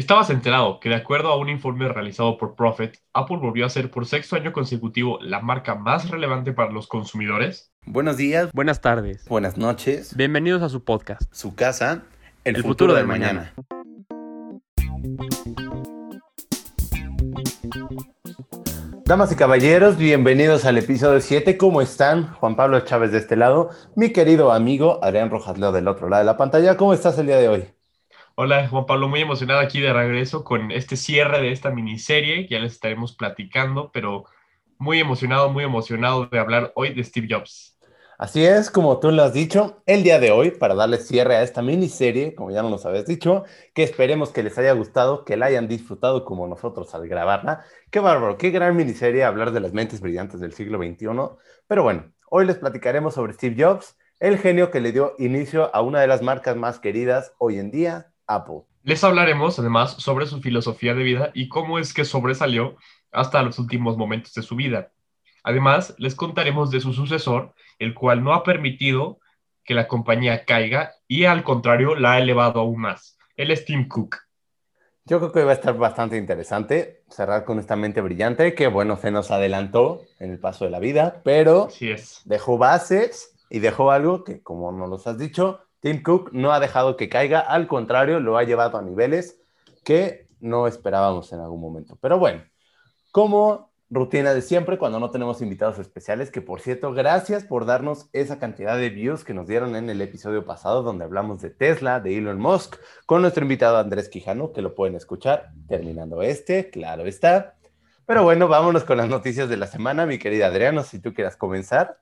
Estabas enterado que de acuerdo a un informe realizado por Profit, Apple volvió a ser por sexto año consecutivo la marca más relevante para los consumidores. Buenos días, Buenas tardes. buenas noches, Bienvenidos a su podcast. su casa, el, El futuro, futuro del del mañana. Damas y caballeros, bienvenidos al episodio 7. ¿Cómo están? Juan Pablo Chávez de este lado, mi querido amigo Adrián Rojas Leo del otro lado de la pantalla. ¿Cómo estás el día de hoy? Hola Juan Pablo, muy emocionado aquí de regreso con este cierre de esta miniserie ya les estaremos platicando, pero muy emocionado, muy emocionado de hablar hoy de Steve Jobs. Así es, como tú lo has dicho, el día de hoy, para darle cierre a esta miniserie, como ya nos habías dicho, que esperemos que les haya gustado, que la hayan disfrutado como nosotros al grabarla. Qué bárbaro, qué gran miniserie hablar de las mentes brillantes del siglo XXI. Pero bueno, hoy les platicaremos sobre Steve Jobs, el genio que le dio inicio a una de las marcas más queridas hoy en día, Apple. Les hablaremos además sobre su filosofía de vida y cómo es que sobresalió hasta los últimos momentos de su vida. Además, les contaremos de su sucesor, el cual no ha permitido que la compañía caiga y al contrario la ha elevado aún más. Él es Tim Cook. Yo creo que va a estar bastante interesante cerrar con esta mente brillante que, bueno, se nos adelantó en el paso de la vida, pero Así es. dejó bases y dejó algo que, como nos los has dicho, Tim Cook no ha dejado que caiga, al contrario, lo ha llevado a niveles que no esperábamos en algún momento. Pero bueno, como rutina de siempre, cuando no tenemos invitados especiales, que por cierto, gracias por darnos esa cantidad de views que nos dieron en el episodio pasado, donde hablamos de Tesla, de Elon Musk, con nuestro invitado Andrés Quijano, que lo pueden escuchar terminando este, claro está. Pero bueno, vámonos con las noticias de la semana, mi querida Adriana, si tú quieras comenzar.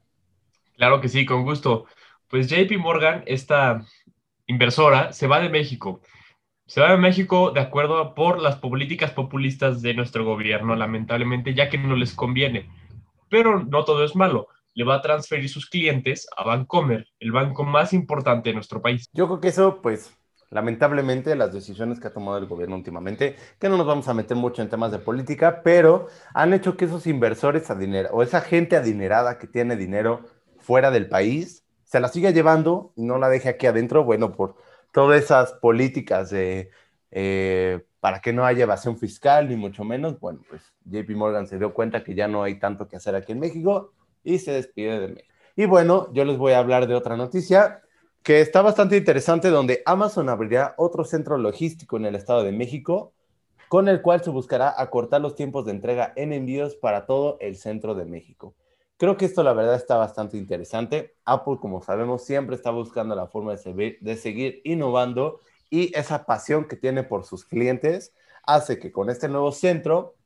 Claro que sí, con gusto. Pues JP Morgan, esta inversora, se va de México. Se va de México de acuerdo a- por las políticas populistas de nuestro gobierno, lamentablemente, ya que no les conviene. Pero no todo es malo. Le va a transferir sus clientes a Bancomer, el banco más importante de nuestro país. Yo creo que eso, pues, lamentablemente, las decisiones que ha tomado el gobierno últimamente, que no nos vamos a meter mucho en temas de política, pero han hecho que esos inversores adinerados, o esa gente adinerada que tiene dinero fuera del país, se la siga llevando y no la deje aquí adentro, bueno, por todas esas políticas de, eh, para que no haya evasión fiscal, ni mucho menos, bueno, pues JP Morgan se dio cuenta que ya no hay tanto que hacer aquí en México y se despide de México. Y bueno, yo les voy a hablar de otra noticia que está bastante interesante, donde Amazon abrirá otro centro logístico en el Estado de México, con el cual se buscará acortar los tiempos de entrega en envíos para todo el centro de México. Creo que esto la verdad está bastante interesante. Apple, como sabemos, siempre está buscando la forma de, seguir- de seguir innovando y esa pasión que tiene por sus clientes hace que con este nuevo centro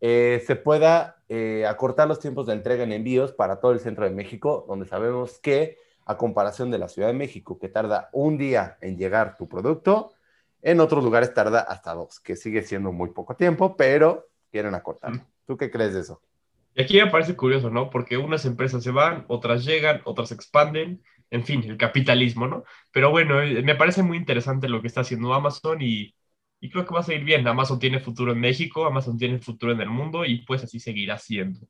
eh, se pueda eh, acortar los tiempos de entrega en envíos para todo el centro de México, donde sabemos que a comparación de la Ciudad de México, que tarda un día en llegar tu producto, en otros lugares tarda hasta dos, que sigue siendo muy poco tiempo, pero quieren acortarlo. ¿Tú qué crees de eso? Y aquí me parece curioso, ¿no? Porque unas empresas se van, otras llegan, otras expanden, en fin, el capitalismo, ¿no? Pero bueno, eh, me parece muy interesante lo que está haciendo Amazon y, y creo que va a seguir bien. Amazon tiene futuro en México, Amazon tiene futuro en el mundo y pues así seguirá siendo.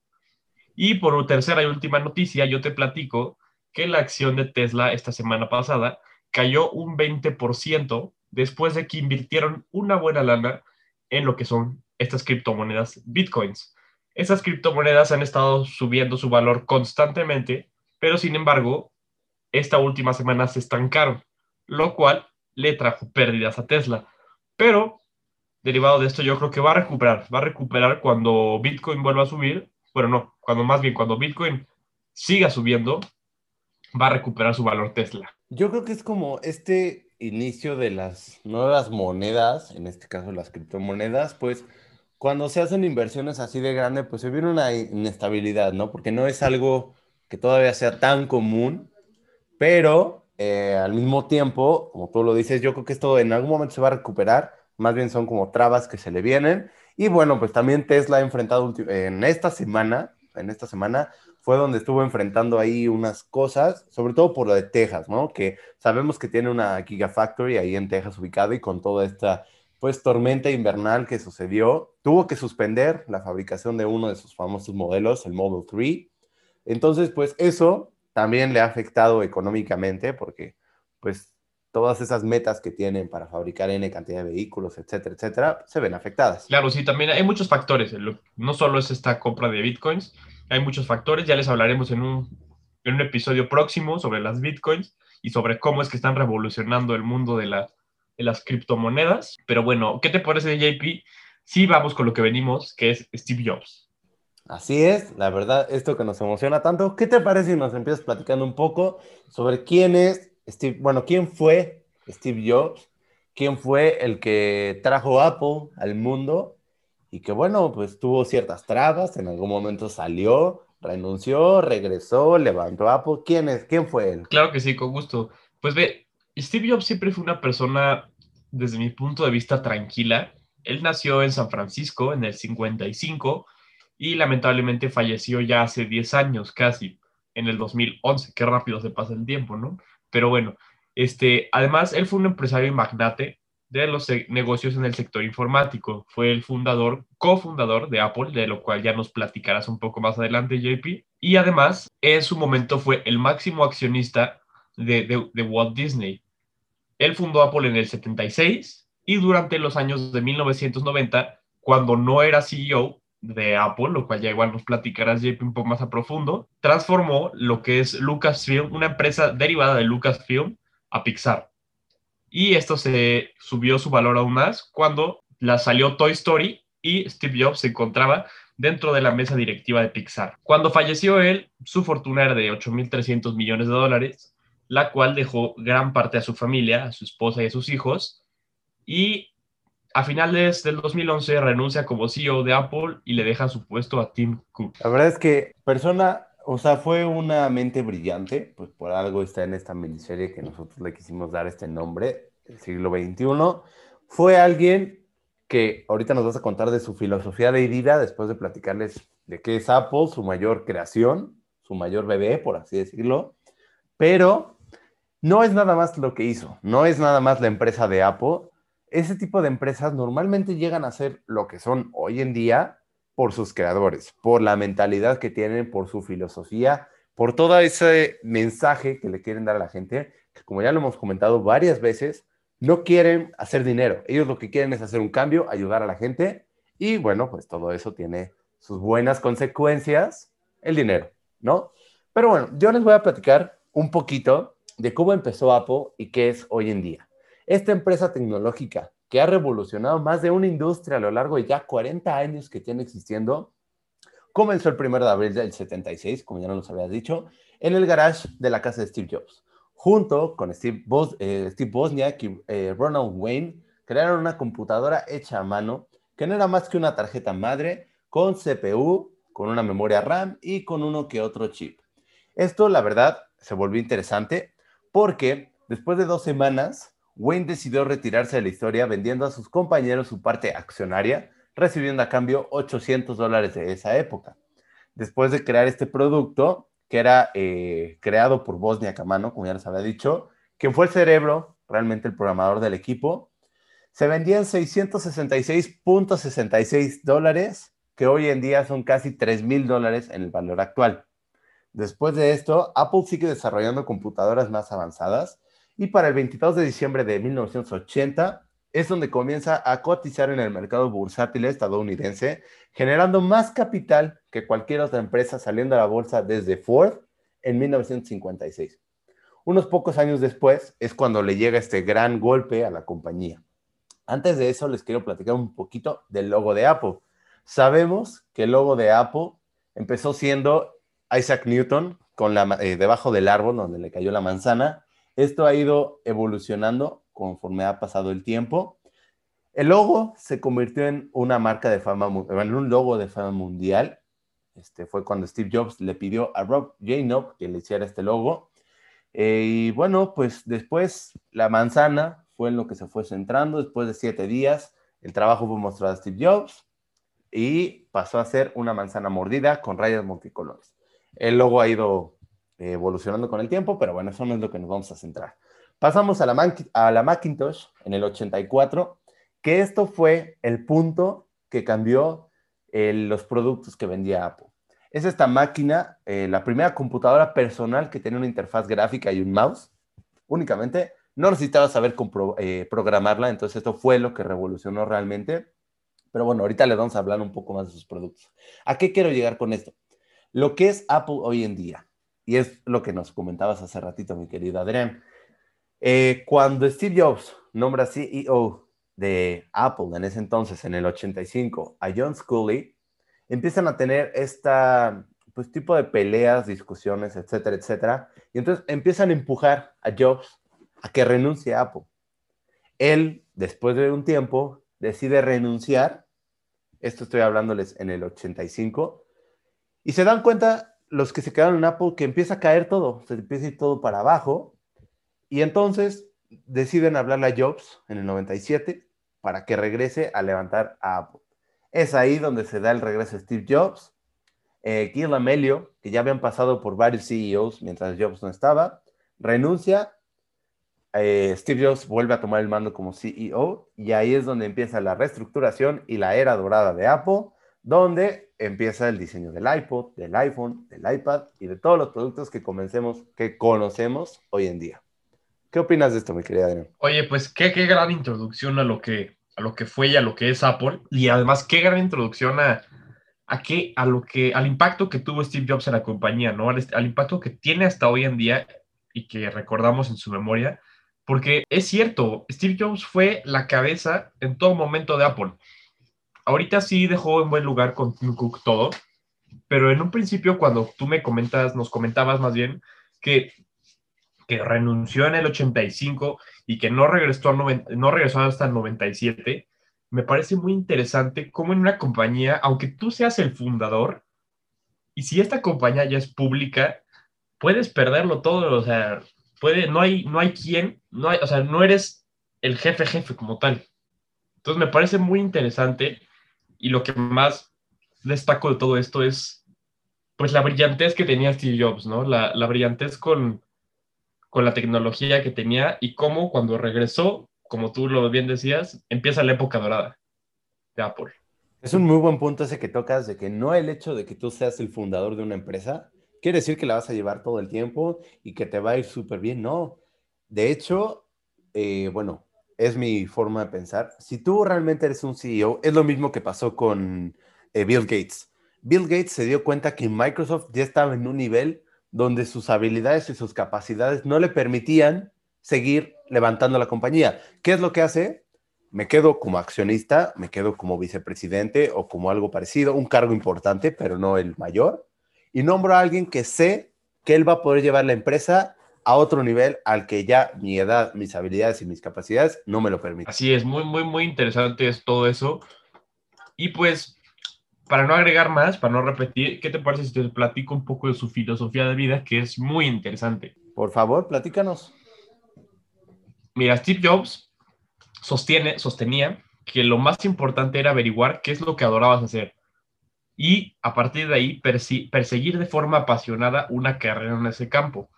Y por tercera y última noticia, yo te platico que la acción de Tesla esta semana pasada cayó un 20% después de que invirtieron una buena lana en lo que son estas criptomonedas bitcoins. Esas criptomonedas han estado subiendo su valor constantemente, pero sin embargo, esta última semana se estancaron, lo cual le trajo pérdidas a Tesla. Pero, derivado de esto, yo creo que va a recuperar, va a recuperar cuando Bitcoin vuelva a subir, bueno, no, cuando más bien cuando Bitcoin siga subiendo, va a recuperar su valor Tesla. Yo creo que es como este inicio de las nuevas monedas, en este caso las criptomonedas, pues cuando se hacen inversiones así de grande, pues se viene una inestabilidad, ¿no? Porque no es algo que todavía sea tan común, pero eh, al mismo tiempo, como tú lo dices, yo creo que esto en algún momento se va a recuperar, más bien son como trabas que se le vienen. Y bueno, pues también Tesla ha enfrentado en esta semana, en esta semana, fue donde estuvo enfrentando ahí unas cosas, sobre todo por lo de Texas, ¿no? Que sabemos que tiene una Gigafactory ahí en Texas ubicada y con toda esta, pues, tormenta invernal que sucedió, tuvo que suspender la fabricación de uno de sus famosos modelos, el Model 3. Entonces, pues, eso también le ha afectado económicamente porque, pues, todas esas metas que tienen para fabricar N cantidad de vehículos, etcétera, etcétera, se ven afectadas. Claro, sí, también hay muchos factores. No solo es esta compra de bitcoins, hay muchos factores. Ya les hablaremos en un, en un episodio próximo sobre las bitcoins y sobre cómo es que están revolucionando el mundo de, la, de las criptomonedas. Pero bueno, ¿qué te parece, JP? Sí, vamos con lo que venimos, que es Steve Jobs. Así es, la verdad, esto que nos emociona tanto. ¿Qué te parece si nos empiezas platicando un poco sobre quién es Steve, bueno, quién fue Steve Jobs, quién fue el que trajo Apple al mundo y que bueno, pues tuvo ciertas trabas, en algún momento salió, renunció, regresó, levantó Apple. ¿Quién es? ¿Quién fue él? Claro que sí, con gusto. Pues ve, Steve Jobs siempre fue una persona, desde mi punto de vista, tranquila. Él nació en San Francisco en el 55 y lamentablemente falleció ya hace 10 años casi, en el 2011. Qué rápido se pasa el tiempo, ¿no? Pero bueno, este, además, él fue un empresario y magnate de los negocios en el sector informático. Fue el fundador, cofundador de Apple, de lo cual ya nos platicarás un poco más adelante, JP. Y además, en su momento fue el máximo accionista de, de Walt Disney. Él fundó Apple en el 76 y durante los años de 1990, cuando no era CEO, de Apple, lo cual ya igual nos platicarás un poco más a profundo, transformó lo que es Lucasfilm, una empresa derivada de Lucasfilm, a Pixar. Y esto se subió su valor aún más cuando la salió Toy Story y Steve Jobs se encontraba dentro de la mesa directiva de Pixar. Cuando falleció él, su fortuna era de 8.300 millones de dólares, la cual dejó gran parte a su familia, a su esposa y a sus hijos, y a finales del 2011 renuncia como CEO de Apple y le deja su puesto a Tim Cook. La verdad es que persona, o sea, fue una mente brillante, pues por algo está en esta miniserie que nosotros le quisimos dar este nombre, el siglo XXI. Fue alguien que ahorita nos vas a contar de su filosofía de vida después de platicarles de qué es Apple, su mayor creación, su mayor bebé, por así decirlo. Pero no es nada más lo que hizo, no es nada más la empresa de Apple, ese tipo de empresas normalmente llegan a ser lo que son hoy en día por sus creadores, por la mentalidad que tienen, por su filosofía, por todo ese mensaje que le quieren dar a la gente, que como ya lo hemos comentado varias veces, no quieren hacer dinero. Ellos lo que quieren es hacer un cambio, ayudar a la gente y bueno, pues todo eso tiene sus buenas consecuencias, el dinero, ¿no? Pero bueno, yo les voy a platicar un poquito de cómo empezó Apple y qué es hoy en día. Esta empresa tecnológica que ha revolucionado más de una industria a lo largo de ya 40 años que tiene existiendo, comenzó el 1 de abril del 76, como ya nos había dicho, en el garage de la casa de Steve Jobs. Junto con Steve, Bos eh, Bosniak y eh, Ronald Wayne, crearon una computadora hecha a mano que no era más que una tarjeta madre con CPU, con una memoria RAM y con uno que otro chip. Esto, la verdad, se volvió interesante porque después de dos semanas, Wayne decidió retirarse de la historia vendiendo a sus compañeros su parte accionaria, recibiendo a cambio 800 dólares de esa época. Después de crear este producto, que era eh, creado por Bosnia Camano, como ya les había dicho, quien fue el cerebro, realmente el programador del equipo, se vendían 666.66 dólares, que hoy en día son casi 3 mil dólares en el valor actual. Después de esto, Apple sigue desarrollando computadoras más avanzadas y para el 22 de diciembre de 1980 es donde comienza a cotizar en el mercado bursátil estadounidense, generando más capital que cualquier otra empresa saliendo a la bolsa desde Ford en 1956. Unos pocos años después es cuando le llega este gran golpe a la compañía. Antes de eso les quiero platicar un poquito del logo de Apple. Sabemos que el logo de Apple empezó siendo Isaac Newton eh, debajo del árbol donde le cayó la manzana esto ha ido evolucionando conforme ha pasado el tiempo. El logo se convirtió en una marca de fama, en un logo de fama mundial. Este fue cuando Steve Jobs le pidió a Rob Janoff que le hiciera este logo. Eh, y bueno, pues después la manzana fue en lo que se fue centrando. Después de siete días, el trabajo fue mostrado a Steve Jobs y pasó a ser una manzana mordida con rayas multicolores. El logo ha ido evolucionando con el tiempo, pero bueno, eso no es lo que nos vamos a centrar. Pasamos a la, Macintosh en el 84, que esto fue el punto que cambió eh, los productos que vendía Apple. Es esta máquina, eh, la primera computadora personal que tiene una interfaz gráfica y un mouse, únicamente, no necesitaba saber eh, programarla, entonces esto fue lo que revolucionó realmente. Pero bueno, ahorita le vamos a hablar un poco más de sus productos. ¿A qué quiero llegar con esto? Lo que es Apple hoy en día, y es lo que nos comentabas hace ratito, mi querido Adrián. Eh, cuando Steve Jobs nombra CEO de Apple en ese entonces, en el 85, a John Scully, empiezan a tener esta pues, tipo de peleas, discusiones, etcétera, etcétera. Y entonces empiezan a empujar a Jobs a que renuncie a Apple. Él, después de un tiempo, decide renunciar. Esto estoy hablándoles en el 85. Y se dan cuenta los que se quedaron en Apple que empieza a caer todo, se empieza a ir todo para abajo. Y entonces deciden hablarle a Jobs en el 97 para que regrese a levantar a Apple. Es ahí donde se da el regreso de Steve Jobs. Eh, Gil Amelio, que ya habían pasado por varios CEOs mientras Jobs no estaba, renuncia eh, Steve Jobs vuelve a tomar el mando como CEO y ahí es donde empieza la reestructuración y la era dorada de Apple, donde empieza el diseño del iPod, del iPhone, del iPad y de todos los productos que, comencemos, que conocemos hoy en día. ¿Qué opinas de esto, mi querida Adrián? Oye, pues qué, gran introducción a lo, que, a lo que fue y a lo que es Apple y además qué gran introducción a, a, qué, a lo que, al impacto que tuvo Steve Jobs en la compañía, ¿no? Al, al impacto que tiene hasta hoy en día y que recordamos en su memoria porque es cierto, Steve Jobs fue la cabeza en todo momento de Apple. Ahorita sí dejó en buen lugar con Tim Cook todo, pero en un principio cuando tú me comentas, nos comentabas más bien que, que renunció en el 85 y que no regresó, hasta el 97, me parece muy interesante cómo en una compañía, aunque tú seas el fundador, y si esta compañía ya es pública, puedes perderlo todo, o sea, no hay, no hay quien, no hay, o sea, no eres el jefe jefe como tal. Entonces me parece muy interesante y lo que más destaco de todo esto es pues la brillantez que tenía Steve Jobs, ¿no? La, la brillantez con, con la tecnología que tenía y cómo cuando regresó, como tú lo bien decías, empieza la época dorada de Apple. Es un muy buen punto ese que tocas de que no el hecho de que tú seas el fundador de una empresa quiere decir que la vas a llevar todo el tiempo y que te va a ir súper bien. No. De hecho, eh, bueno, es mi forma de pensar. Si tú realmente eres un CEO, es lo mismo que pasó con eh, Bill Gates. Bill Gates se dio cuenta que Microsoft ya estaba en un nivel donde sus habilidades y sus capacidades no le permitían seguir levantando la compañía. ¿Qué es lo que hace? Me quedo como accionista, me quedo como vicepresidente o como algo parecido, un cargo importante, pero no el mayor y nombro a alguien que sé que él va a poder llevar la empresa a otro nivel al que ya mi edad, mis habilidades y mis capacidades no me lo permiten. Así es, muy, muy, muy interesante es todo eso. Y pues, para no agregar más, para no repetir, ¿qué te parece si te platico un poco de su filosofía de vida, que es muy interesante? Por favor, platícanos. Mira, Steve Jobs sostiene, sostenía que lo más importante era averiguar qué es lo que adorabas hacer y a partir de ahí perseguir de forma apasionada una carrera en ese campo.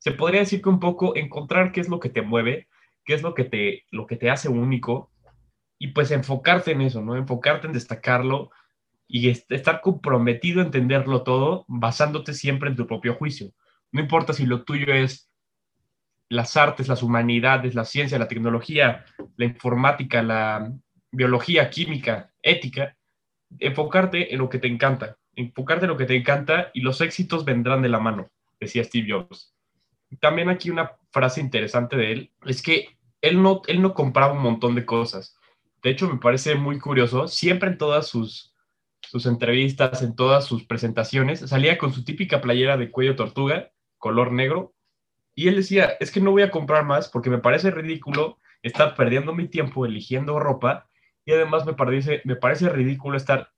Se podría decir que un poco encontrar qué es lo que te mueve, qué es lo que te, lo que te hace único y pues enfocarte en eso, ¿no? Enfocarte en destacarlo y estar comprometido a entenderlo todo basándote siempre en tu propio juicio. No importa si lo tuyo es las artes, las humanidades, la ciencia, la tecnología, la informática, la biología, química, ética, enfocarte en lo que te encanta, enfocarte en lo que te encanta y los éxitos vendrán de la mano, decía Steve Jobs. También aquí una frase interesante de él es que él no, él no compraba un montón de cosas. De hecho, me parece muy curioso, siempre en todas sus, sus entrevistas, en todas sus presentaciones, salía con su típica playera de cuello tortuga, color negro, y él decía, es que no voy a comprar más porque me parece ridículo estar perdiendo mi tiempo eligiendo ropa y además me parece, me parece ridículo estar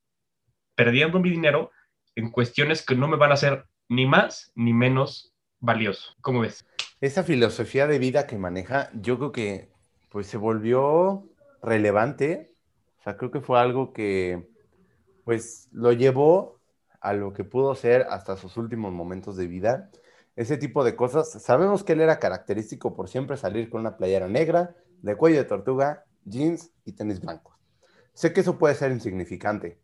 perdiendo mi dinero en cuestiones que no me van a hacer ni más ni menos valioso. ¿Cómo ves? Esa filosofía de vida que maneja, yo creo que pues se volvió relevante. O sea, creo que fue algo que pues lo llevó a lo que pudo ser hasta sus últimos momentos de vida. Ese tipo de cosas. Sabemos que él era característico por siempre salir con una playera negra, de cuello de tortuga, jeans y tenis blancos. Sé que eso puede ser insignificante,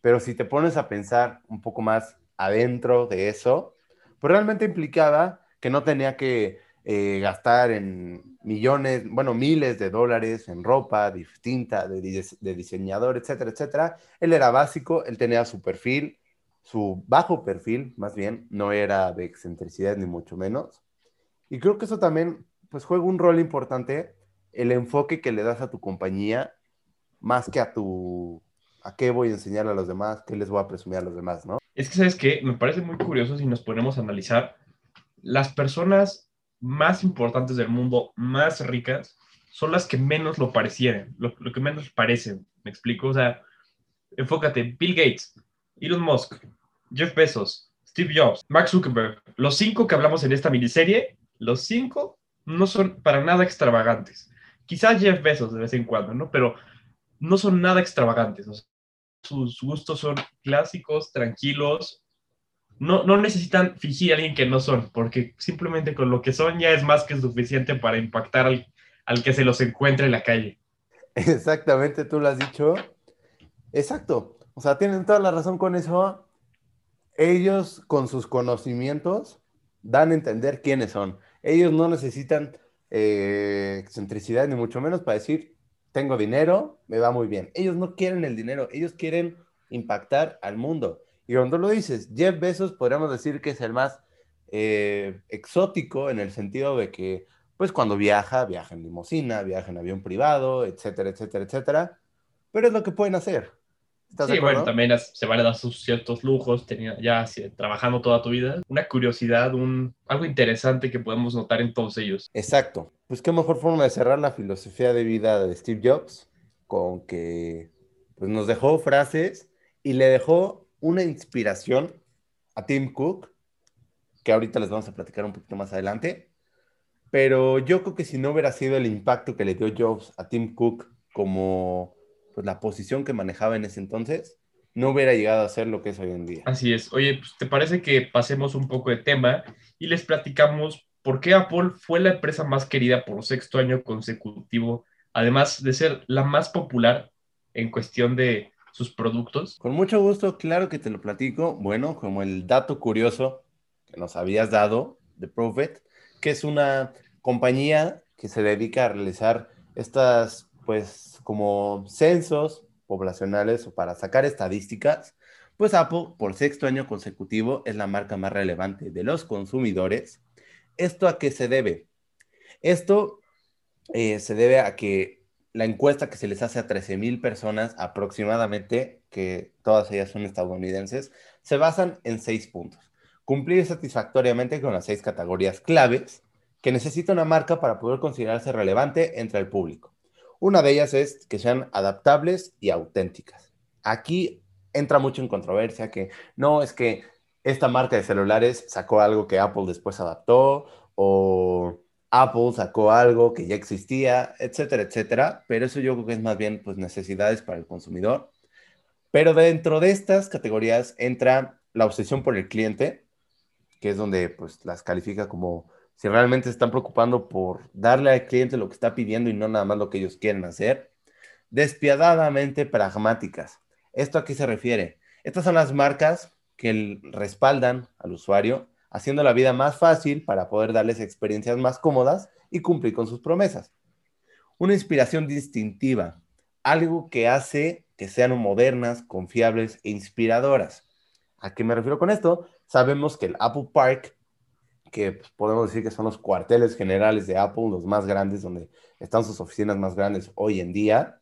pero si te pones a pensar un poco más adentro de eso, pues realmente implicaba que no tenía que eh, gastar en millones, bueno, miles de dólares en ropa distinta, de, diseñador, etcétera, etcétera. Él era básico, él tenía su perfil, su bajo perfil, más bien, no era de excentricidad ni mucho menos. Y creo que eso también, pues, juega un rol importante, el enfoque que le das a tu compañía, más que a tu, a qué voy a enseñar a los demás, qué les voy a presumir a los demás, ¿no? Es que, ¿sabes qué? Me parece muy curioso si nos ponemos a analizar las personas más importantes del mundo, más ricas, son las que menos lo parecieran, lo, que menos parecen. ¿Me explico? O sea, enfócate, Bill Gates, Elon Musk, Jeff Bezos, Steve Jobs, Mark Zuckerberg, los cinco que hablamos en esta miniserie, los cinco no son para nada extravagantes. Quizás Jeff Bezos de vez en cuando, ¿no? Pero no son nada extravagantes. Sus gustos son clásicos, tranquilos, no, no necesitan fingir a alguien que no son, porque simplemente con lo que son ya es más que suficiente para impactar al, al que se los encuentre en la calle. Exactamente, tú lo has dicho. Exacto. O sea, tienen toda la razón con eso. Ellos, con sus conocimientos, dan a entender quiénes son. Ellos no necesitan eh, excentricidad, ni mucho menos para decir, tengo dinero, me va muy bien. Ellos no quieren el dinero, ellos quieren impactar al mundo. Y cuando lo dices, Jeff Bezos podríamos decir que es el más eh, exótico en el sentido de que, pues cuando viaja, viaja en limusina, viaja en avión privado, etcétera, etcétera, etcétera. Pero es lo que pueden hacer. Sí, bueno, también se van a dar sus ciertos lujos, tenía, ya trabajando toda tu vida. Una curiosidad, un, algo interesante que podemos notar en todos ellos. Exacto. Pues qué mejor forma de cerrar la filosofía de vida de Steve Jobs con que pues, nos dejó frases y le dejó una inspiración a Tim Cook, que ahorita les vamos a platicar un poquito más adelante, pero yo creo que si no hubiera sido el impacto que le dio Jobs a Tim Cook como pues, la posición que manejaba en ese entonces, no hubiera llegado a ser lo que es hoy en día. Así es. Oye, pues, ¿te parece que pasemos un poco de tema y les platicamos por qué Apple fue la empresa más querida por sexto año consecutivo, además de ser la más popular en cuestión de sus productos? Con mucho gusto, claro que te lo platico. Bueno, como el dato curioso que nos habías dado de Profit, que es una compañía que se dedica a realizar estas, pues, como censos poblacionales o para sacar estadísticas, pues Apple, por sexto año consecutivo, es la marca más relevante de los consumidores. ¿Esto a qué se debe? Esto eh, se debe a que la encuesta que se les hace a 13 mil personas aproximadamente, que todas ellas son estadounidenses, se basan en seis puntos. Cumplir satisfactoriamente con las seis categorías claves que necesita una marca para poder considerarse relevante entre el público. Una de ellas es que sean adaptables y auténticas. Aquí entra mucho en controversia que no es que esta marca de celulares sacó algo que Apple después adaptó o Apple sacó algo que ya existía, etcétera, etcétera, pero eso yo creo que es más bien pues necesidades para el consumidor. Pero dentro de estas categorías entra la obsesión por el cliente, que es donde pues las califica como si realmente están preocupando por darle al cliente lo que está pidiendo y no nada más lo que ellos quieren hacer. Despiadadamente pragmáticas. ¿Esto a qué se refiere? Estas son las marcas que respaldan al usuario haciendo la vida más fácil para poder darles experiencias más cómodas y cumplir con sus promesas. Una inspiración distintiva, algo que hace que sean modernas, confiables e inspiradoras. ¿A qué me refiero con esto? Sabemos que el Apple Park, que podemos decir que son los cuarteles generales de Apple, los más grandes, donde están sus oficinas más grandes hoy en día,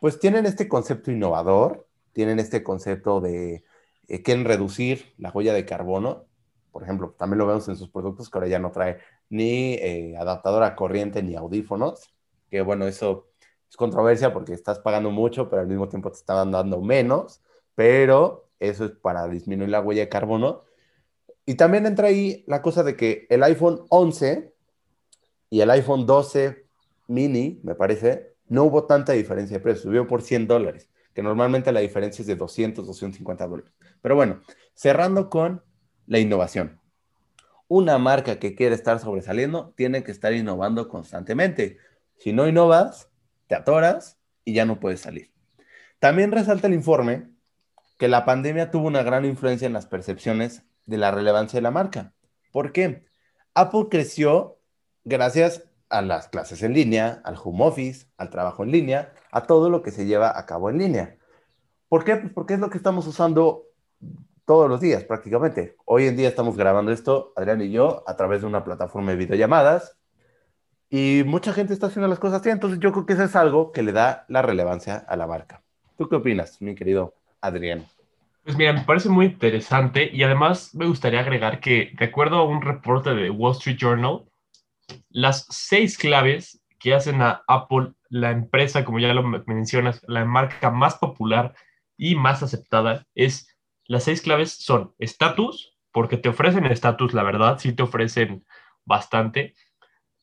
pues tienen este concepto innovador, tienen este concepto de eh, quieren reducir la huella de carbono por ejemplo, también lo vemos en sus productos que ahora ya no trae ni eh, adaptador a corriente ni audífonos, que bueno, eso es controversia porque estás pagando mucho, pero al mismo tiempo te están dando menos, pero eso es para disminuir la huella de carbono. Y también entra ahí la cosa de que el iPhone 11 y el iPhone 12 mini, me parece, no hubo tanta diferencia de precio, subió por 100 dólares, que normalmente la diferencia es de 200, 250 dólares. Pero bueno, cerrando con la innovación. Una marca que quiere estar sobresaliendo tiene que estar innovando constantemente. Si no innovas, te atoras y ya no puedes salir. También resalta el informe que la pandemia tuvo una gran influencia en las percepciones de la relevancia de la marca. ¿Por qué? Apple creció gracias a las clases en línea, al home office, al trabajo en línea, a todo lo que se lleva a cabo en línea. ¿Por qué? Pues porque es lo que estamos usando todos los días prácticamente. Hoy en día estamos grabando esto, Adrián y yo, a través de una plataforma de videollamadas y mucha gente está haciendo las cosas así, entonces yo creo que eso es algo que le da la relevancia a la marca. ¿Tú qué opinas, mi querido Adrián? Pues mira, me parece muy interesante y además me gustaría agregar que, de acuerdo a un reporte de Wall Street Journal, las seis claves que hacen a Apple la empresa, como ya lo mencionas, la marca más popular y más aceptada, es las seis claves son estatus, porque te ofrecen estatus, la verdad, sí te ofrecen bastante.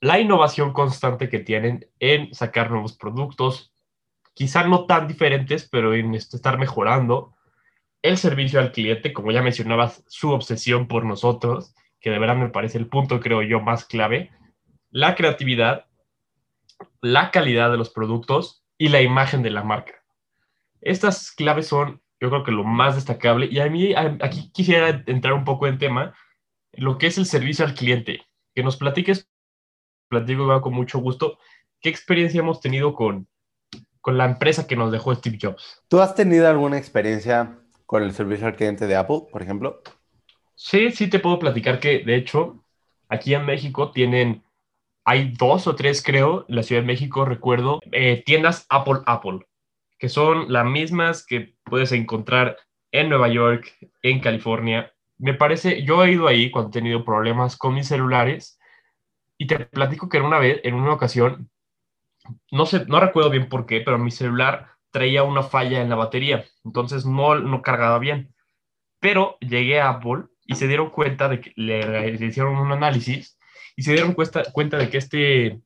La innovación constante que tienen en sacar nuevos productos, quizá no tan diferentes, pero en estar mejorando. El servicio al cliente, como ya mencionabas, su obsesión por nosotros, que de verdad me parece el punto, creo yo, más clave la creatividad, la calidad de los productos y la imagen de la marca. Estas claves son, yo creo que lo más destacable. Y a mí aquí quisiera entrar un poco en tema, lo que es el servicio al cliente. Que nos platiques, platico con mucho gusto, qué experiencia hemos tenido con, con la empresa que nos dejó Steve Jobs. ¿Tú has tenido alguna experiencia con el servicio al cliente de Apple, por ejemplo? Sí, sí te puedo platicar que, de hecho, aquí en México tienen hay dos o tres, creo, en la Ciudad de México, recuerdo, eh, tiendas Apple Apple, que son las mismas que puedes encontrar en Nueva York, en California. Me parece, yo he ido ahí cuando he tenido problemas con mis celulares y te platico que en una vez, en una ocasión, no sé, no recuerdo bien por qué, pero mi celular traía una falla en la batería, entonces no, no cargaba bien. Pero llegué a Apple y se dieron cuenta de que le hicieron un análisis y se dieron cuenta, cuenta de que este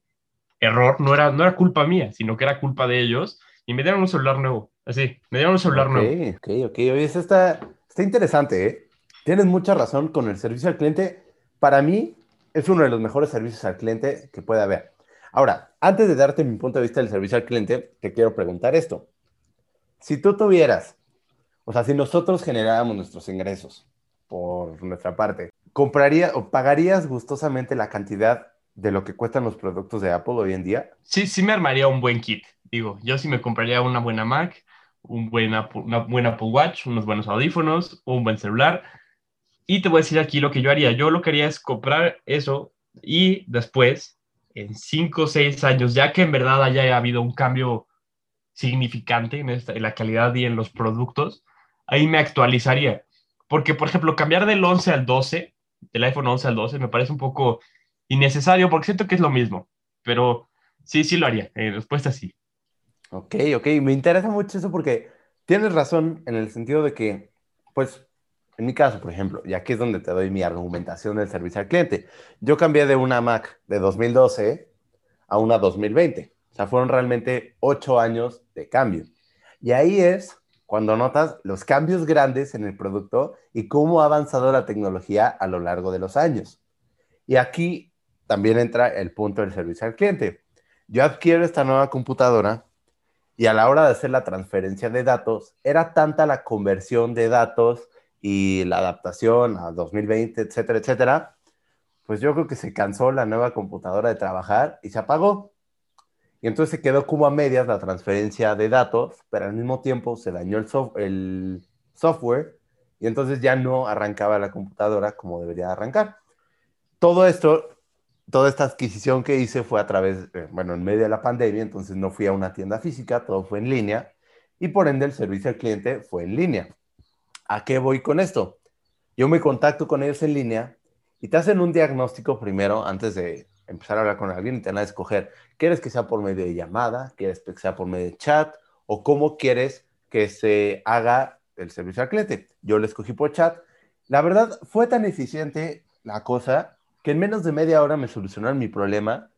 error no era, no era culpa mía, sino que era culpa de ellos y me dieron un celular nuevo. Así, me dieron un celular nuevo. Ok, ok, oye, eso está, está interesante, ¿eh? Tienes mucha razón con el servicio al cliente. Para mí es uno de los mejores servicios al cliente que puede haber. Ahora, antes de darte mi punto de vista del servicio al cliente, te quiero preguntar esto. Si tú tuvieras, o sea, si nosotros generáramos nuestros ingresos por nuestra parte, ¿compraría o pagarías gustosamente la cantidad de lo que cuestan los productos de Apple hoy en día? Sí, sí me armaría un buen kit. Digo, yo sí me compraría una buena Mac, un buen una buena Apple Watch, unos buenos audífonos, un buen celular. Y te voy a decir aquí lo que yo haría. Yo lo que haría es comprar eso y después, en 5 o 6 años, ya que en verdad haya habido un cambio significante en, en la calidad y en los productos, ahí me actualizaría. Porque, por ejemplo, cambiar del 11 al 12 del iPhone 11 al 12 me parece un poco innecesario porque siento que es lo mismo, pero sí, sí lo haría. Respuesta sí. Ok, ok, me interesa mucho eso porque tienes razón en el sentido de que, pues, en mi caso, por ejemplo, y aquí es donde te doy mi argumentación del servicio al cliente, yo cambié de una Mac de 2012 a una 2020. O sea, fueron realmente ocho años de cambio. Y ahí es cuando notas los cambios grandes en el producto y cómo ha avanzado la tecnología a lo largo de los años. Y aquí también entra el punto del servicio al cliente. Yo adquiero esta nueva computadora y a la hora de hacer la transferencia de datos, era tanta la conversión de datos y la adaptación a 2020, etcétera, etcétera, pues yo creo que se cansó la nueva computadora de trabajar y se apagó. Y entonces se quedó como a medias la transferencia de datos, pero al mismo tiempo se dañó el, el software y entonces ya no arrancaba la computadora como debería arrancar. Todo esto, toda esta adquisición que hice fue a través, eh, bueno, en medio de la pandemia, entonces no fui a una tienda física, todo fue en línea y por ende el servicio al cliente fue en línea. ¿A qué voy con esto? Yo me contacto con ellos en línea y te hacen un diagnóstico primero antes de empezar a hablar con alguien y te van a escoger, ¿quieres que sea por medio de llamada? ¿Quieres que sea por medio de chat? ¿O cómo quieres que se haga el servicio al cliente? Yo lo escogí por chat. La verdad, fue tan eficiente la cosa que en menos de media hora me solucionaron mi problema.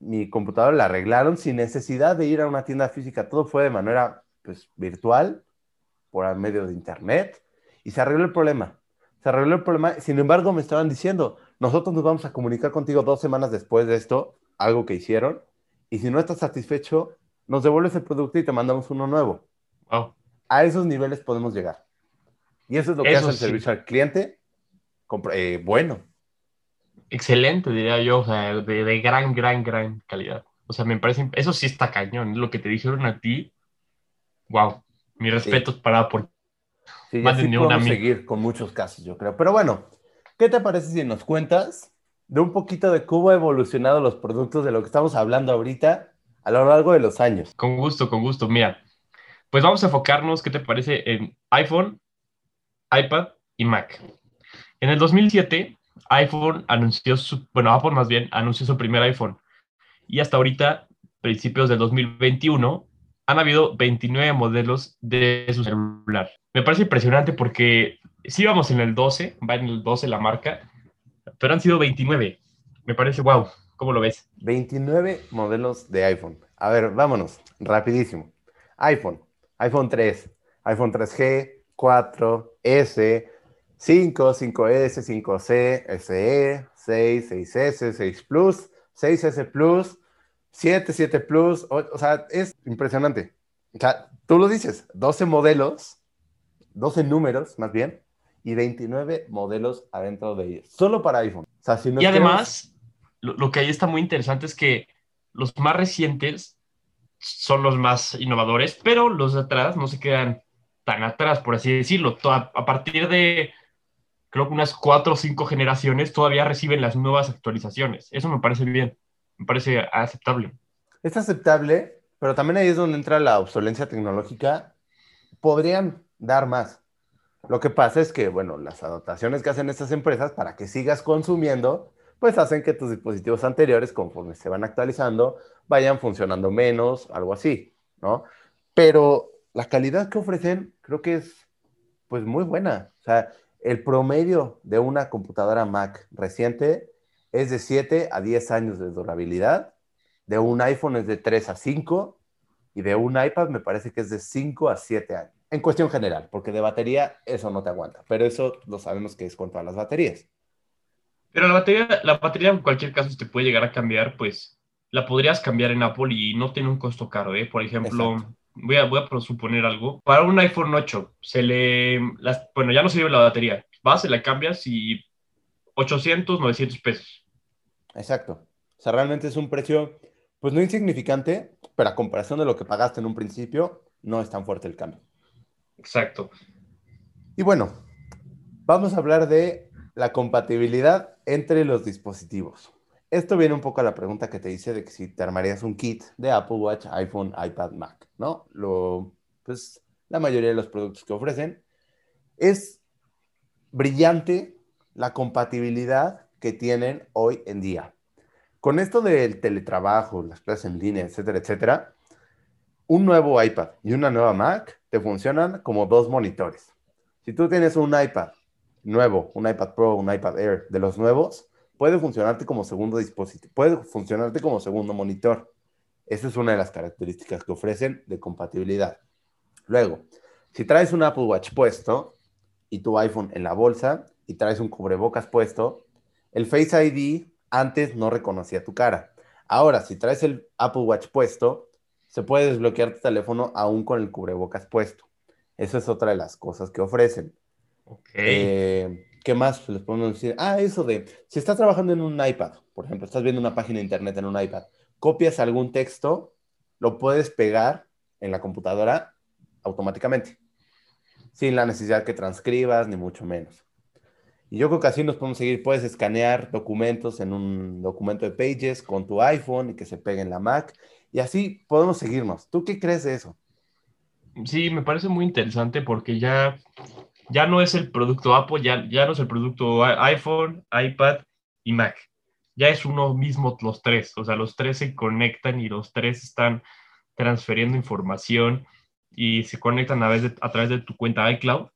Mi computadora la arreglaron sin necesidad de ir a una tienda física. Todo fue de manera pues, virtual, por medio de internet, y se arregló el problema. Se arregló el problema. Sin embargo, me estaban diciendo, nosotros nos vamos a comunicar contigo dos semanas después de esto, algo que hicieron, y si no estás satisfecho, nos devuelves el producto y te mandamos uno nuevo. A esos niveles podemos llegar. Y eso es lo que hace el servicio al cliente eh, bueno. excelente, diría yo, o sea, de, de, gran, gran, gran calidad. O sea, me parece, eso sí está cañón, lo que te dijeron a ti, wow, mi respeto sí. para por... Sí, más de podemos seguir con muchos casos, yo creo. Pero bueno, ¿qué te parece si nos cuentas de un poquito de cómo ha evolucionado los productos de lo que estamos hablando ahorita a lo largo de los años? Con gusto, con gusto. Mira, pues vamos a enfocarnos, ¿qué te parece? En iPhone, iPad y Mac. En el 2007, iPhone anunció su, bueno, Apple más bien anunció su primer iPhone. Y hasta ahorita, principios del 2021, han habido 29 modelos de su celular. Me parece impresionante porque sí vamos en el 12, va en el 12 la marca, pero han sido 29. Me parece wow. ¿Cómo lo ves? 29 modelos de iPhone. A ver, vámonos, rapidísimo. iPhone, iPhone 3, iPhone 3G, 4, S, 5, 5S, 5C, SE, 6, 6S, 6 Plus, 6S Plus, 7, 7 Plus. O, o, sea, es impresionante. O sea, tú lo dices, 12 modelos, 12 números más bien, y 29 modelos adentro de ellos, solo para iPhone. O sea, si y además, lo, lo que ahí está muy interesante es que los más recientes son los más innovadores, pero los de atrás no se quedan tan atrás, por así decirlo. A, a partir de, creo que unas cuatro o cinco generaciones, todavía reciben las nuevas actualizaciones. Eso me parece bien, me parece aceptable. Es aceptable, pero también ahí es donde entra la obsolencia tecnológica. Podrían dar más. Lo que pasa es que, bueno, las adaptaciones que hacen estas empresas para que sigas consumiendo, pues hacen que tus dispositivos anteriores, conforme se van actualizando, vayan funcionando menos, algo así, ¿no? Pero la calidad que ofrecen creo que es, pues, muy buena. O sea, el promedio de una computadora Mac reciente es de 7 a 10 años de durabilidad, de un iPhone es de 3 a 5 y de un iPad me parece que es de 5 a 7 años. En cuestión general, porque de batería eso no te aguanta, pero eso lo sabemos que es con todas las baterías. Pero la batería, la batería en cualquier caso, te puede llegar a cambiar, pues la podrías cambiar en Apple y no tiene un costo caro, ¿eh? Por ejemplo, voy a, voy a suponer algo. Para un iPhone 8, se le, las, bueno, ya no sirve la batería. Vas, se la cambias y 800, 900 pesos. Exacto. O sea, realmente es un precio, pues no insignificante, pero a comparación de lo que pagaste en un principio, no es tan fuerte el cambio. Exacto. Y bueno, vamos a hablar de la compatibilidad entre los dispositivos. Esto viene un poco a la pregunta que te hice de que si te armarías un kit de Apple Watch, iPhone, iPad, Mac, ¿no? Lo, pues la mayoría de los productos que ofrecen. Es brillante la compatibilidad que tienen hoy en día. Con esto del teletrabajo, las clases en línea, etcétera, etcétera, un nuevo iPad y una nueva Mac te funcionan como dos monitores. Si tú tienes un iPad nuevo, un iPad Pro, un iPad Air de los nuevos, puede funcionarte como segundo dispositivo, puede funcionarte como segundo monitor. Esa es una de las características que ofrecen de compatibilidad. Luego, si traes un Apple Watch puesto y tu iPhone en la bolsa y traes un cubrebocas puesto, el Face ID antes no reconocía tu cara. Ahora, si traes el Apple Watch puesto, se puede desbloquear tu teléfono aún con el cubrebocas puesto. Eso es otra de las cosas que ofrecen. Ok. Eh, ¿Qué más les podemos decir? Ah, eso de, si estás trabajando en un iPad, por ejemplo, estás viendo una página de internet en un iPad, copias algún texto, lo puedes pegar en la computadora automáticamente, sin la necesidad que transcribas, ni mucho menos. Y yo creo que así nos podemos seguir. Puedes escanear documentos en un documento de Pages con tu iPhone y que se pegue en la Mac. Y así podemos seguirnos. ¿Tú qué crees de eso? Sí, me parece muy interesante porque ya, ya no es el producto Apple, ya, ya no es el producto iPhone, iPad y Mac. Ya es uno mismo los tres. O sea, los tres se conectan y los tres están transfiriendo información y se conectan a, de, a través de tu cuenta iCloud.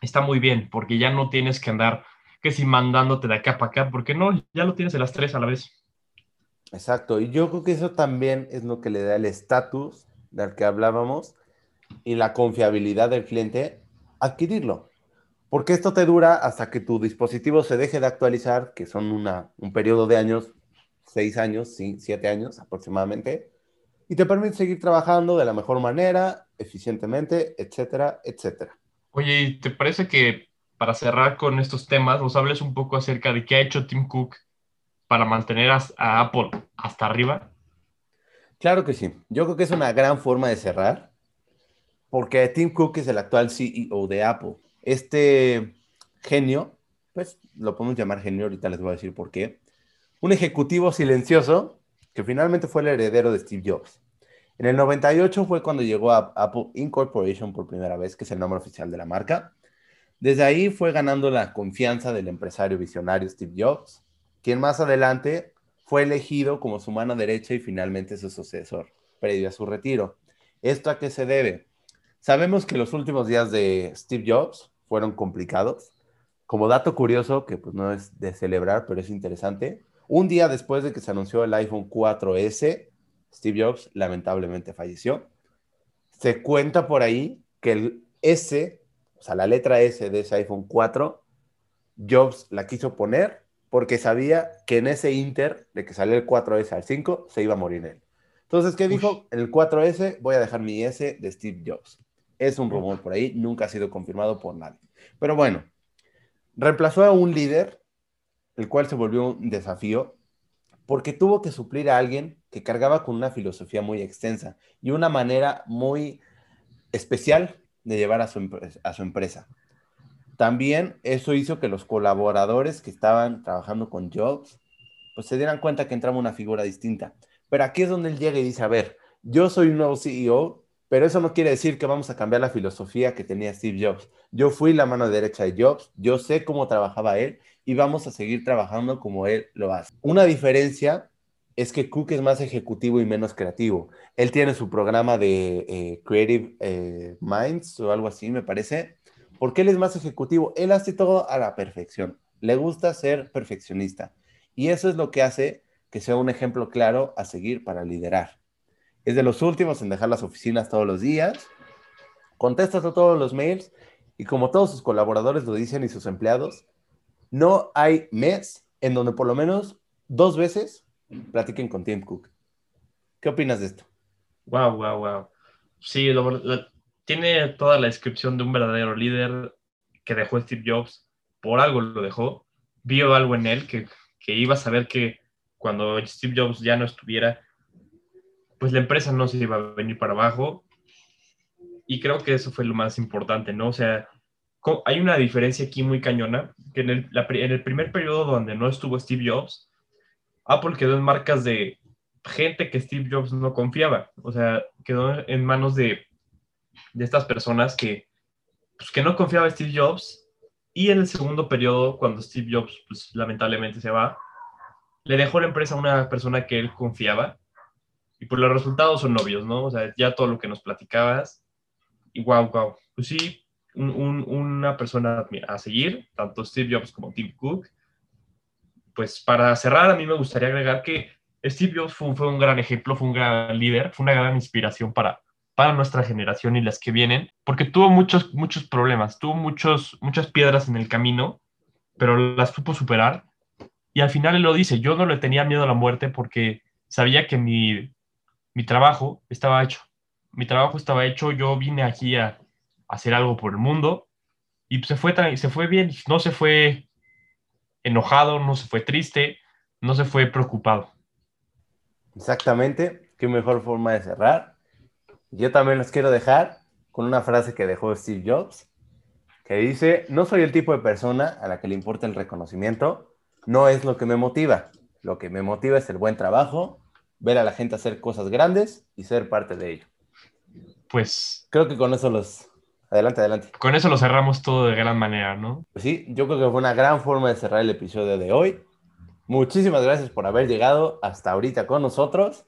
Está muy bien porque ya no tienes que andar que si mandándote de acá para acá, porque no, ya lo tienes en las tres a la vez. Exacto, y yo creo que eso también es lo que le da el estatus del que hablábamos y la confiabilidad del cliente adquirirlo. Porque esto te dura hasta que tu dispositivo se deje de actualizar, que son una, un periodo de años, seis años, sí, siete años aproximadamente, y te permite seguir trabajando de la mejor manera, eficientemente, etcétera, etcétera. Oye, ¿te parece que para cerrar con estos temas, nos hables un poco acerca de qué ha hecho Tim Cook para mantener a, a Apple hasta arriba. Claro que sí. Yo creo que es una gran forma de cerrar, porque Tim Cook es el actual CEO de Apple. Este genio, pues lo podemos llamar genio, ahorita les voy a decir por qué. Un ejecutivo silencioso que finalmente fue el heredero de Steve Jobs. En el 98 fue cuando llegó a Apple Incorporation por primera vez, que es el nombre oficial de la marca. Desde ahí fue ganando la confianza del empresario visionario Steve Jobs, quien más adelante fue elegido como su mano derecha y finalmente su sucesor, previo a su retiro. ¿Esto a qué se debe? Sabemos que los últimos días de Steve Jobs fueron complicados. Como dato curioso, que pues no es de celebrar, pero es interesante, un día después de que se anunció el iPhone 4S, Steve Jobs lamentablemente falleció. Se cuenta por ahí que el S, o sea, la letra S de ese iPhone 4, Jobs la quiso poner porque sabía que en ese inter de que salió el 4S al 5 se iba a morir él. Entonces, ¿qué dijo? En el 4S voy a dejar mi S de Steve Jobs. Es un rumor por ahí, nunca ha sido confirmado por nadie. Pero bueno, reemplazó a un líder, el cual se volvió un desafío, porque tuvo que suplir a alguien que cargaba con una filosofía muy extensa y una manera muy especial de llevar a su, empresa. También eso hizo que los colaboradores que estaban trabajando con Jobs, pues se dieran cuenta que entraba una figura distinta. Pero aquí es donde él llega y dice, a ver, yo soy un nuevo CEO, pero eso no quiere decir que vamos a cambiar la filosofía que tenía Steve Jobs. Yo fui la mano derecha de Jobs, yo sé cómo trabajaba él y vamos a seguir trabajando como él lo hace. Una diferencia es que Cook es más ejecutivo y menos creativo. Él tiene su programa de eh, Creative eh, Minds o algo así, me parece, porque él es más ejecutivo. Él hace todo a la perfección. Le gusta ser perfeccionista. Y eso es lo que hace que sea un ejemplo claro a seguir para liderar. Es de los últimos en dejar las oficinas todos los días, contesta todos los mails y como todos sus colaboradores lo dicen y sus empleados, no hay mes en donde por lo menos dos veces platiquen con Tim Cook. ¿Qué opinas de esto? Wow, wow, wow. Sí, tiene toda la descripción de un verdadero líder que dejó Steve Jobs, por algo lo dejó, vio algo en él que, que iba a saber que cuando Steve Jobs ya no estuviera, pues la empresa no se iba a venir para abajo. Y creo que eso fue lo más importante, ¿no? O sea, hay una diferencia aquí muy cañona, que en el, en el primer periodo donde no estuvo Steve Jobs, Apple quedó en marcas de gente que Steve Jobs no confiaba. O sea, quedó en manos de de estas personas que, pues, que no confiaba Steve Jobs y en el segundo periodo, cuando Steve Jobs pues, lamentablemente se va, le dejó la empresa a una persona que él confiaba y pues, los resultados son obvios, ¿no? O sea, ya todo lo que nos platicabas y wow, wow, pues sí, una persona a seguir, tanto Steve Jobs como Tim Cook. Pues para cerrar, a mí me gustaría agregar que Steve Jobs fue, fue un gran ejemplo, fue un gran líder, fue una gran inspiración para, para nuestra generación y las que vienen, porque tuvo muchos, muchos problemas, tuvo muchos, muchas piedras en el camino, pero las supo superar. Y al final él lo dice, yo no le tenía miedo a la muerte porque sabía que mi, mi trabajo estaba hecho. Mi trabajo estaba hecho, yo vine aquí a, hacer algo por el mundo y se fue, se fue bien, no se fue enojado, no se fue triste, no se fue preocupado. Exactamente, qué mejor forma de cerrar. Yo también los quiero dejar con una frase que dejó Steve Jobs, que dice, no soy el tipo de persona a la que le importa el reconocimiento, no es lo que me motiva, lo que me motiva es el buen trabajo, ver a la gente hacer cosas grandes y ser parte de ello. Pues creo que con eso los... Adelante, adelante. Con eso lo cerramos todo de gran manera, ¿no? Pues sí, yo creo que fue una gran forma de cerrar el episodio de hoy. Muchísimas gracias por haber llegado hasta ahorita con nosotros.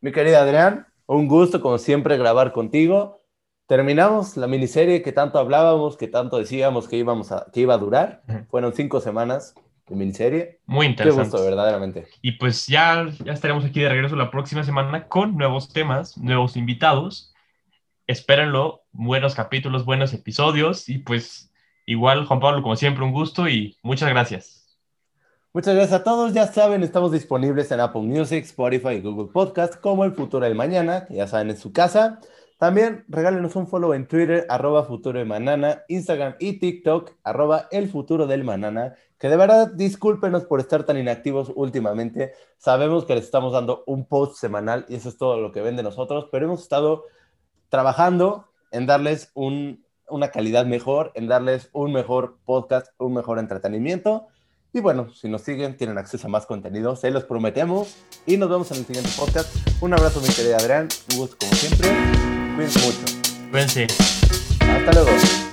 Mi querida Adrián, un gusto, como siempre, grabar contigo. Terminamos la miniserie que tanto hablábamos, que tanto decíamos que, íbamos a, que iba a durar. Fueron cinco semanas de miniserie. Muy interesante. Qué gusto, verdaderamente. Y pues ya, ya estaremos aquí de regreso la próxima semana con nuevos temas, nuevos invitados. Espérenlo, buenos capítulos, buenos episodios. Y pues igual, Juan Pablo, como siempre, un gusto y muchas gracias. Muchas gracias a todos. Ya saben, estamos disponibles en Apple Music, Spotify y Google Podcast como El Futuro del Mañana, que ya saben, en su casa. También regálenos un follow en Twitter, arroba futuro de manana, Instagram y TikTok, arroba el futuro del manana. Que de verdad discúlpenos por estar tan inactivos últimamente. Sabemos que les estamos dando un post semanal y eso es todo lo que ven de nosotros, pero hemos estado trabajando en darles una calidad mejor, en darles un mejor podcast, un mejor entretenimiento. Y bueno, si nos siguen, tienen acceso a más contenido, se los prometemos. Y nos vemos en el siguiente podcast. Un abrazo, mi querida Adrián. Un gusto como siempre. Cuídense mucho. Cuídense. Hasta luego.